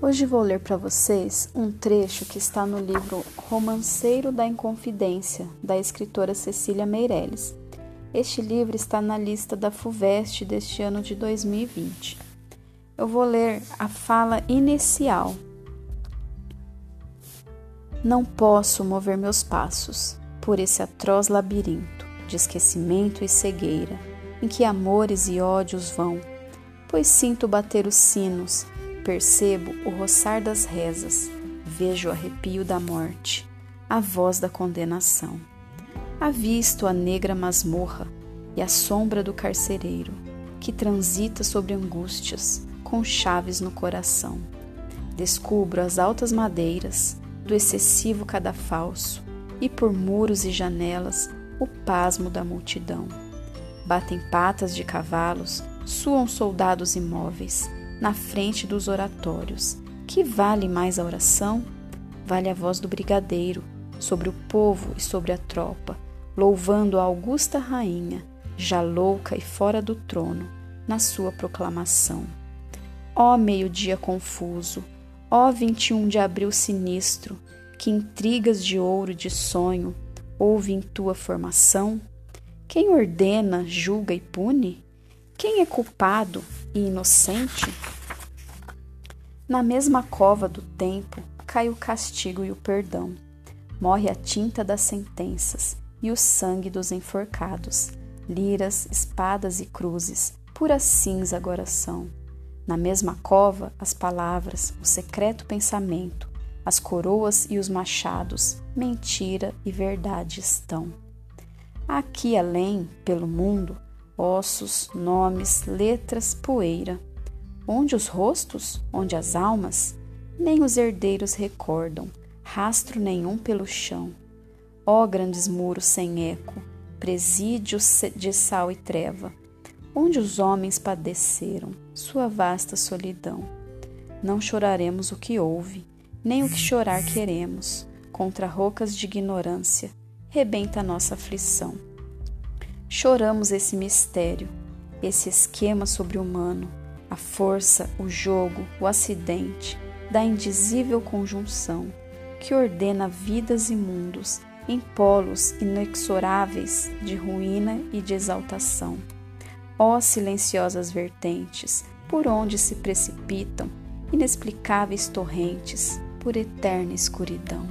Hoje vou ler para vocês um trecho que está no livro Romanceiro da Inconfidência, da escritora Cecília Meirelles. Este livro está na lista da FUVEST deste ano de 2020. Eu vou ler a fala inicial. Não posso mover meus passos por esse atroz labirinto de esquecimento e cegueira, em que amores e ódios vão, pois sinto bater os sinos Percebo o roçar das rezas, vejo o arrepio da morte, a voz da condenação. Avisto a negra masmorra e a sombra do carcereiro, que transita sobre angústias, com chaves no coração. Descubro as altas madeiras do excessivo cadafalso e por muros e janelas o pasmo da multidão. Batem patas de cavalos, suam soldados imóveis, na frente dos oratórios. Que vale mais a oração? Vale a voz do brigadeiro sobre o povo e sobre a tropa, louvando a augusta rainha, já louca e fora do trono, na sua proclamação. Ó meio-dia confuso, ó 21 de abril sinistro, que intrigas de ouro e de sonho houve em tua formação? Quem ordena, julga e pune? Quem é culpado e inocente? Na mesma cova do tempo cai o castigo e o perdão. Morre a tinta das sentenças e o sangue dos enforcados. Liras, espadas e cruzes, pura cinza agora são. Na mesma cova, as palavras, o secreto pensamento, as coroas e os machados, mentira e verdade estão. Aqui além, pelo mundo, ossos, nomes, letras, poeira. Onde os rostos, onde as almas, nem os herdeiros recordam, rastro nenhum pelo chão. Ó grandes muros sem eco, presídios de sal e treva, onde os homens padeceram sua vasta solidão. Não choraremos o que houve, nem o que chorar queremos, contra rocas de ignorância, rebenta a nossa aflição. Choramos esse mistério, esse esquema sobre-humano, a força, o jogo, o acidente da indizível conjunção que ordena vidas e mundos em polos inexoráveis de ruína e de exaltação. Ó silenciosas vertentes, por onde se precipitam inexplicáveis torrentes por eterna escuridão.